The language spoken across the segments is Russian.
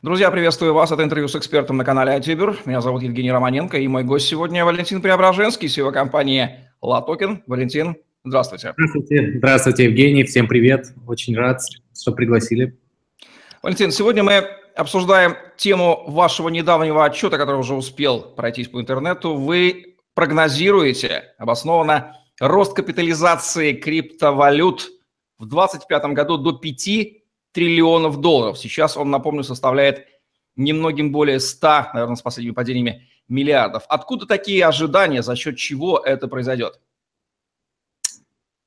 Друзья, приветствую вас. Это интервью с экспертом на канале iTuber. Меня зовут Евгений Романенко, и мой гость сегодня Валентин Преображенский, CEO компании LATOKEN. Валентин, здравствуйте. Здравствуйте. Здравствуйте, Евгений. Всем привет. Очень рад, что пригласили. Валентин, сегодня мы обсуждаем тему вашего недавнего отчета, который уже успел пройтись по интернету. Вы прогнозируете обоснованно рост капитализации криптовалют в 2025 году до 5 триллионов долларов. Сейчас он, напомню, составляет немногим более 100, наверное, с последними падениями, миллиардов. Откуда такие ожидания, за счет чего это произойдет?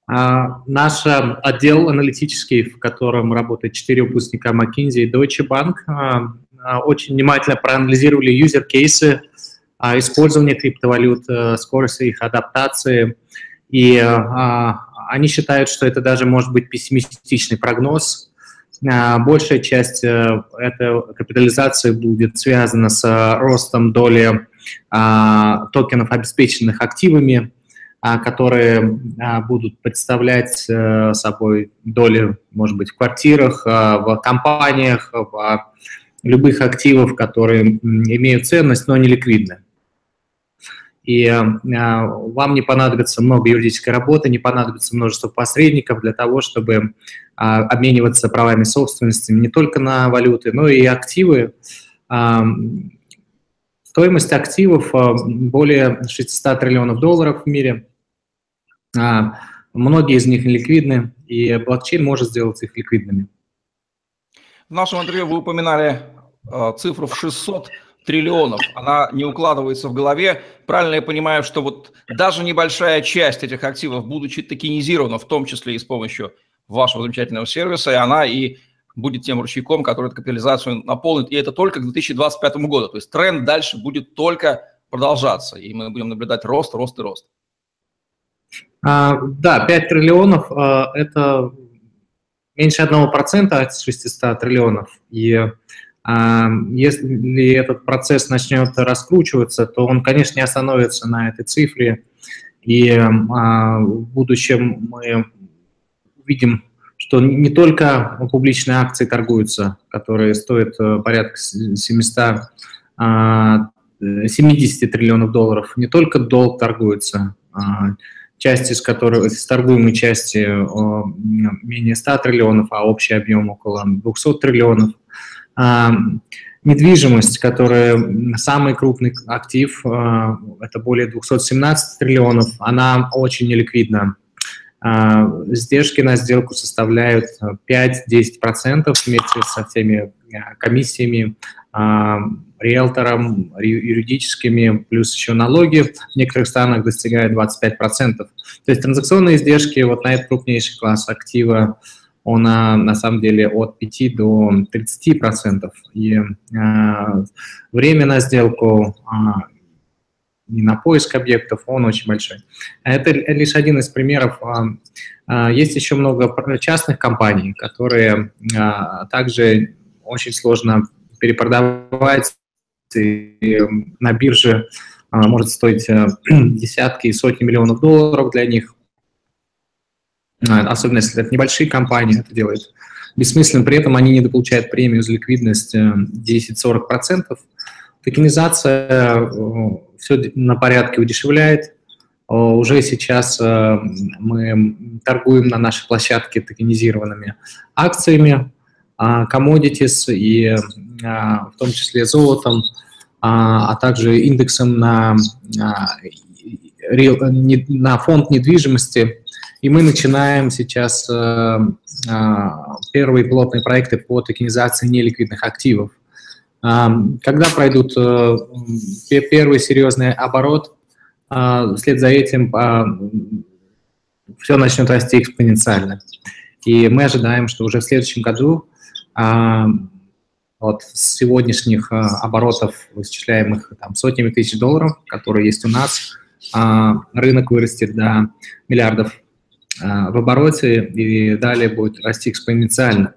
А, наш отдел аналитический, в котором работает четыре выпускника McKinsey и Deutsche Bank, а, а, очень внимательно проанализировали юзер-кейсы использования криптовалют, скорость их адаптации. И они считают, что это даже может быть пессимистичный прогноз, а, большая часть э, этой капитализации будет связана с э, ростом доли а, токенов, обеспеченных активами, а, которые будут представлять э, собой доли, может быть, в квартирах, в компаниях, в любых активов, которые имеют ценность, но не ликвидны и э, вам не понадобится много юридической работы, не понадобится множество посредников для того, чтобы э, обмениваться правами собственности не только на валюты, но и активы. Э, стоимость активов э, более 600 триллионов долларов в мире. Э, многие из них ликвидны, и блокчейн может сделать их ликвидными. В нашем интервью вы упоминали э, цифру в 600 триллионов, она не укладывается в голове. Правильно я понимаю, что вот даже небольшая часть этих активов, будучи токенизирована, в том числе и с помощью вашего замечательного сервиса, и она и будет тем ручейком, который эту капитализацию наполнит, и это только к 2025 году. То есть тренд дальше будет только продолжаться, и мы будем наблюдать рост, рост и рост. А, да, 5 триллионов а, – это меньше 1% от 600 триллионов, и если этот процесс начнет раскручиваться, то он, конечно, не остановится на этой цифре. И а, в будущем мы увидим, что не только публичные акции торгуются, которые стоят э, порядка 700 70 а, триллионов долларов, не только долг торгуется, части из которых, из торгуемой части менее 100 триллионов, а общий объем около 200 триллионов. А, недвижимость, которая самый крупный актив, а, это более 217 триллионов, она очень неликвидна. А, издержки на сделку составляют 5-10% вместе со всеми комиссиями, риэлтором, юридическими, плюс еще налоги в некоторых странах достигают 25%. То есть транзакционные издержки вот на этот крупнейший класс актива он на самом деле от 5 до 30 процентов. И э, время на сделку э, и на поиск объектов, он очень большой. Это лишь один из примеров. Есть еще много частных компаний, которые также очень сложно перепродавать и на бирже может стоить десятки и сотни миллионов долларов для них. А, особенно если это небольшие компании, это делает бессмысленно. При этом они недополучают премию за ликвидность 10-40%. Э, Токенизация э, все на порядке удешевляет. Уже сейчас э, мы торгуем на нашей площадке токенизированными акциями, commodities и в том числе золотом, а также индексом на, на фонд недвижимости и мы начинаем сейчас э, э, первые пилотные проекты по токенизации неликвидных активов. Э, когда пройдут э, первый серьезный оборот, э, вслед за этим э, все начнет расти экспоненциально. И мы ожидаем, что уже в следующем году э, вот с сегодняшних э, оборотов, вычисляемых там, сотнями тысяч долларов, которые есть у нас, э, рынок вырастет до миллиардов в обороте и далее будет расти экспоненциально.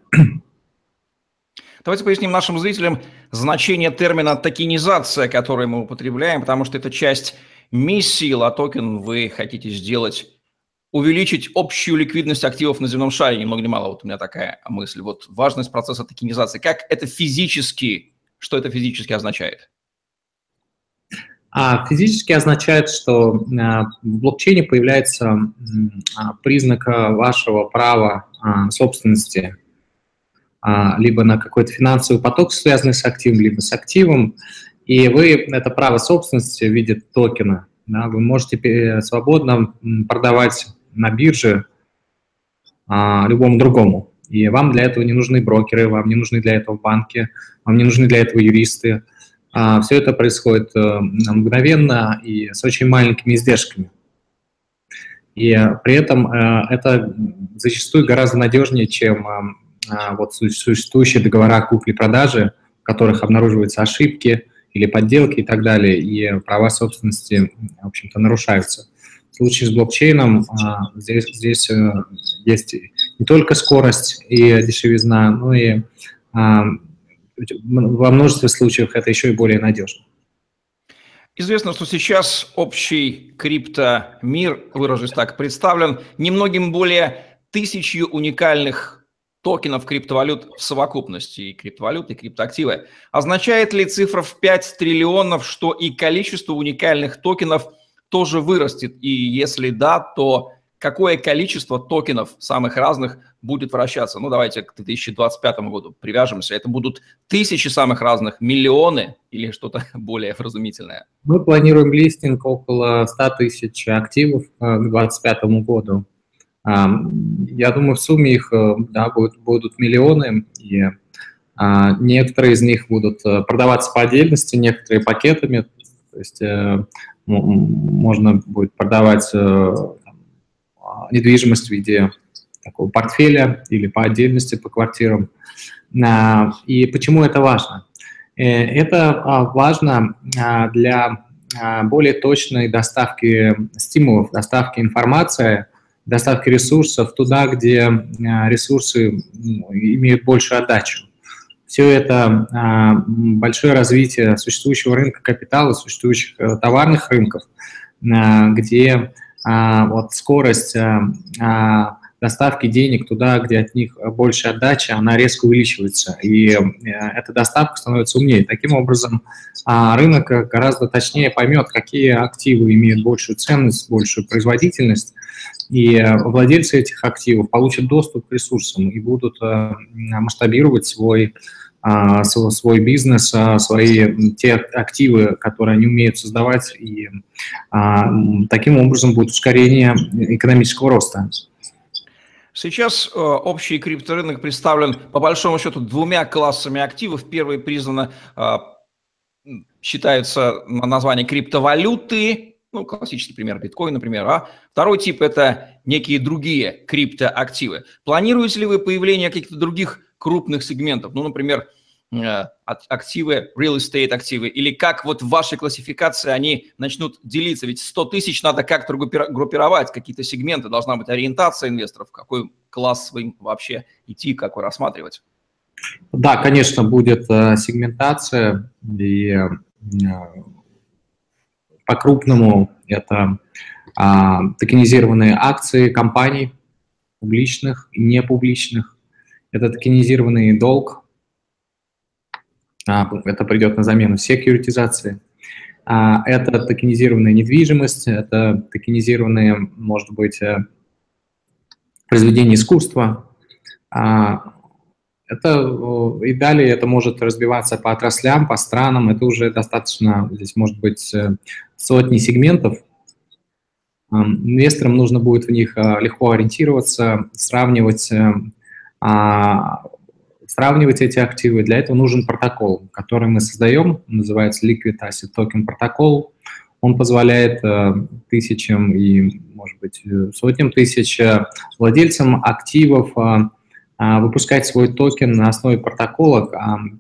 Давайте поясним нашим зрителям значение термина токенизация, который мы употребляем, потому что это часть миссии LATOKEN. Вы хотите сделать увеличить общую ликвидность активов на земном шаре, ни много ни мало, вот у меня такая мысль. Вот важность процесса токенизации. Как это физически, что это физически означает? А физически означает, что а, в блокчейне появляется а, признак вашего права а, собственности либо на какой-то финансовый поток, связанный с активом, либо с активом, и вы это право собственности в виде токена, да, вы можете свободно продавать на бирже а, любому другому. И вам для этого не нужны брокеры, вам не нужны для этого банки, вам не нужны для этого юристы. А, все это происходит а, мгновенно и с очень маленькими издержками. И при этом а, это зачастую гораздо надежнее, чем а, вот существующие договора купли-продажи, в которых обнаруживаются ошибки или подделки и так далее, и права собственности, в общем-то, нарушаются. В случае с блокчейном а, здесь, здесь э, есть не только скорость и дешевизна, но и во множестве случаев это еще и более надежно. Известно, что сейчас общий криптомир, выражусь так, представлен немногим более тысячью уникальных токенов криптовалют в совокупности, и криптовалюты, и криптоактивы. Означает ли цифра в 5 триллионов, что и количество уникальных токенов – тоже вырастет? И если да, то какое количество токенов самых разных будет вращаться? Ну, давайте к 2025 году привяжемся. Это будут тысячи самых разных, миллионы или что-то более вразумительное? Мы планируем листинг около 100 тысяч активов э, к 2025 году. Я думаю, в сумме их э, да, будут, будут миллионы, и некоторые из них будут э, продаваться по отдельности, некоторые пакетами. То есть можно будет продавать э, недвижимость в виде такого портфеля или по отдельности по квартирам. А, и почему это важно? Э, это а, важно для более точной доставки стимулов, доставки информации, доставки ресурсов туда, где ресурсы имеют большую отдачу. Все это а, большое развитие существующего рынка капитала, существующих э, товарных рынков, а, где а, вот скорость доставки денег туда, где от них больше отдача, она резко увеличивается, и э, эта доставка становится умнее. Таким образом, рынок гораздо точнее поймет, какие активы имеют большую ценность, большую производительность, и владельцы этих активов получат доступ к ресурсам и будут э, масштабировать свой а, свой бизнес, а, свои те активы, которые они умеют создавать, и а, таким образом будет ускорение экономического роста. Сейчас э, общий крипторынок представлен по большому счету двумя классами активов. Первый признано э, считается название криптовалюты, ну, классический пример биткоин, например, а второй тип – это некие другие криптоактивы. Планируете ли вы появление каких-то других крупных сегментов, ну, например, э, активы, real estate активы, или как вот в вашей классификации они начнут делиться? Ведь 100 тысяч надо как-то группировать, какие-то сегменты, должна быть ориентация инвесторов, какой класс своим вообще идти, какой рассматривать. Да, конечно, будет э, сегментация, и э, по-крупному это а, токенизированные акции компаний, публичных и непубличных, это токенизированный долг, а, это придет на замену секьюритизации. А, это токенизированная недвижимость, это токенизированные, может быть, э, произведения искусства. А, это и далее это может разбиваться по отраслям, по странам. Это уже достаточно, здесь может быть э, сотни сегментов. Инвесторам нужно будет в них легко ориентироваться, сравнивать а, сравнивать эти активы. Для этого нужен протокол, который мы создаем, называется Liquid Asset Token протокол. Он позволяет э, тысячам и, может быть, сотням тысяч э, владельцам активов э, выпускать свой токен на основе протокола,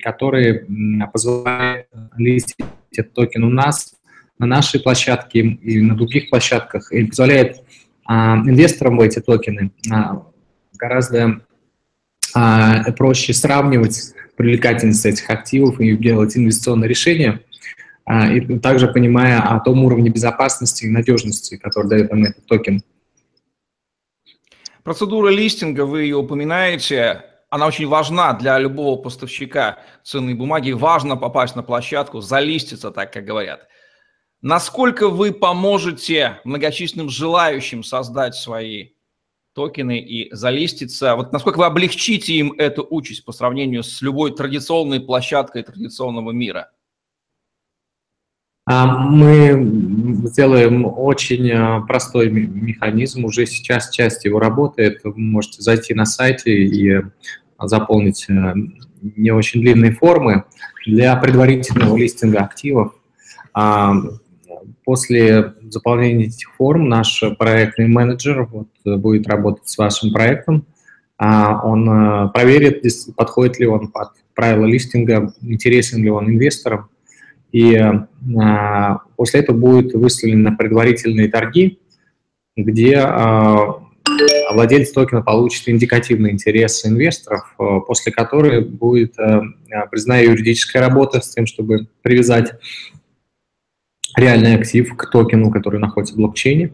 который позволяет листить этот токен у нас, на нашей площадке и на других площадках, и позволяет инвесторам в эти токены гораздо а, проще сравнивать привлекательность этих активов и делать инвестиционные решения, а, и также понимая о том уровне безопасности и надежности, который дает нам этот токен. Процедура листинга, вы ее упоминаете, она очень важна для любого поставщика ценной бумаги. Важно попасть на площадку, залиститься, так как говорят. Насколько вы поможете многочисленным желающим создать свои токены и залиститься? Вот насколько вы облегчите им эту участь по сравнению с любой традиционной площадкой традиционного мира? А, мы сделаем очень а, простой механизм, уже сейчас часть его работает. Вы можете зайти на сайт и заполнить э, не очень длинные формы для предварительного листинга активов. А, после заполнения этих форм наш проектный менеджер вот, будет работать с вашим проектом. Он э, проверит, подходит ли он под правила листинга, интересен ли он инвесторам. И после этого будут выставлены предварительные торги, где владелец токена получит индикативный интерес инвесторов, э, после которой будет э, признана юридическая работа с тем, чтобы привязать реальный актив к токену, который находится в блокчейне.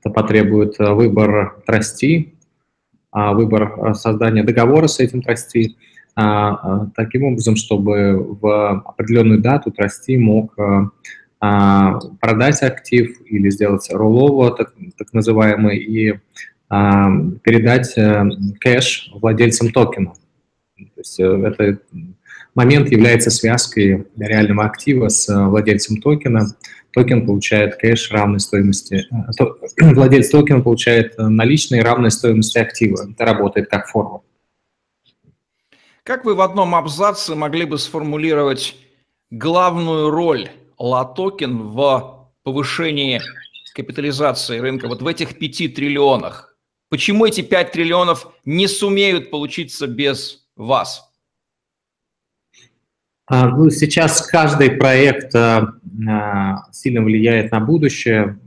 Это потребует э, выбор трости, а, выбор создания договора с этим трости, а, таким образом, чтобы в определенную дату трости мог а, продать актив или сделать роллово, так, так называемый, и а, передать э, кэш владельцам токена. То есть э, этот момент является связкой реального актива с э, владельцем токена. Токен получает кэш равной стоимости, владелец токена получает наличные равной стоимости актива. Это работает как форвард. Как вы в одном абзаце могли бы сформулировать главную роль LATOKEN в повышении капитализации рынка вот в этих пяти триллионах? Почему эти 5 триллионов не сумеют получиться без вас? А, ну, сейчас каждый проект а, а, сильно влияет на будущее,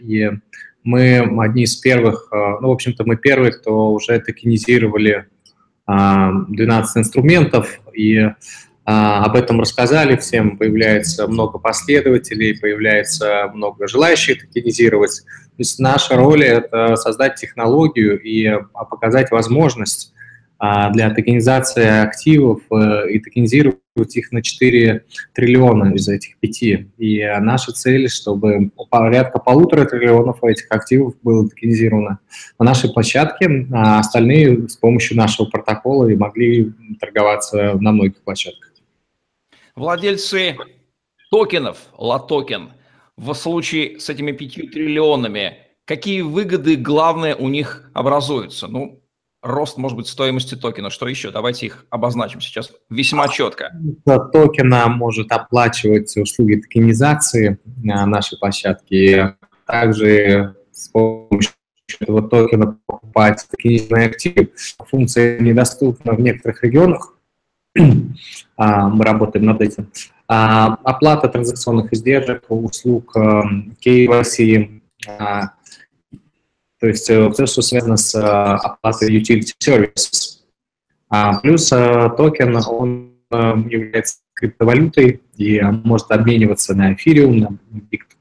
и мы одни из первых, ну, в общем-то, мы первые, кто уже токенизировали 12 инструментов, и об этом рассказали всем, появляется много последователей, появляется много желающих токенизировать. То есть наша роль – это создать технологию и показать возможность для токенизации активов э, и токенизировать их на 4 триллиона из этих 5. И наша цель, чтобы порядка полутора триллионов этих активов было токенизировано на нашей площадке, а остальные с помощью нашего протокола и могли торговаться на многих площадках. Владельцы токенов, LATOKEN – в случае с этими пятью триллионами, какие выгоды главное у них образуются? Ну, рост, может быть, стоимости токена. Что еще? Давайте их обозначим сейчас весьма четко. Токена может оплачивать услуги токенизации на нашей площадке. Также с помощью этого токена покупать токенизированные активы. Функция недоступна в некоторых регионах. А, мы работаем над этим. А, оплата транзакционных издержек, услуг KYC, а, то есть э, все, что связано с а, оплатой utility services. Плюс токен, он является криптовалютой и может обмениваться на эфириум, на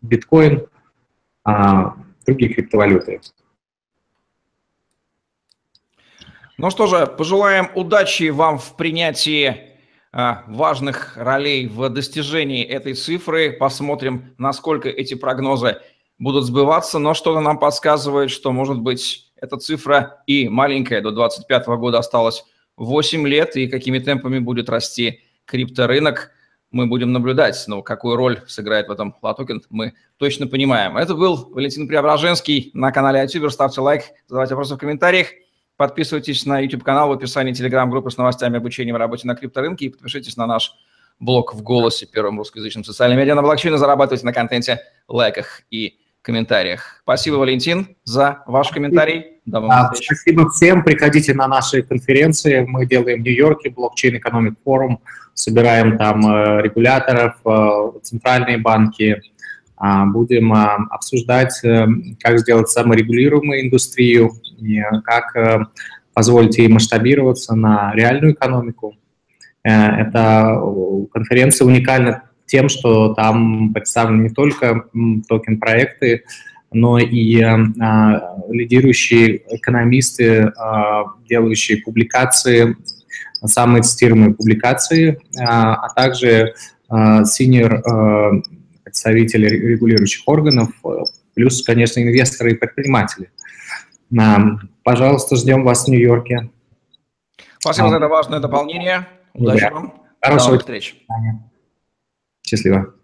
биткоин, другие криптовалюты. Ну что же, пожелаем удачи вам в принятии а, важных ролей в достижении этой цифры. Посмотрим, насколько эти прогнозы будут сбываться, но что-то нам подсказывает, что, может быть, эта цифра и маленькая, до 2025 года осталось 8 лет, и какими темпами будет расти крипторынок, мы будем наблюдать. Но какую роль сыграет в этом LATOKEN, мы точно понимаем. Это был Валентин Преображенский на канале iTuber. Ставьте лайк, задавайте вопросы в комментариях. Подписывайтесь на YouTube-канал в описании Telegram-группы с новостями обучения в работе на крипторынке и подпишитесь на наш блог в «Голосе», первом русскоязычном социальном медиа на блокчейне, зарабатывайте на контенте, лайках и комментариях. Спасибо, Валентин, за ваш комментарий. До а, спасибо всем. Приходите на наши конференции. Мы делаем в Нью-Йорке блокчейн экономик форум, собираем там э, регуляторов, э, центральные банки, а, будем а, обсуждать, э, как сделать саморегулируемую индустрию, как позволить ей масштабироваться на реальную экономику. Эта конференция уникальна тем, что там представлены не только токен-проекты, но и лидирующие экономисты, делающие публикации, самые цитируемые публикации, а также senior представители регулирующих органов, плюс, конечно, инвесторы и предприниматели. Пожалуйста, ждем вас в Нью-Йорке. Спасибо за это важное дополнение. Удачи вам. Хорошего встреч. Счастливо.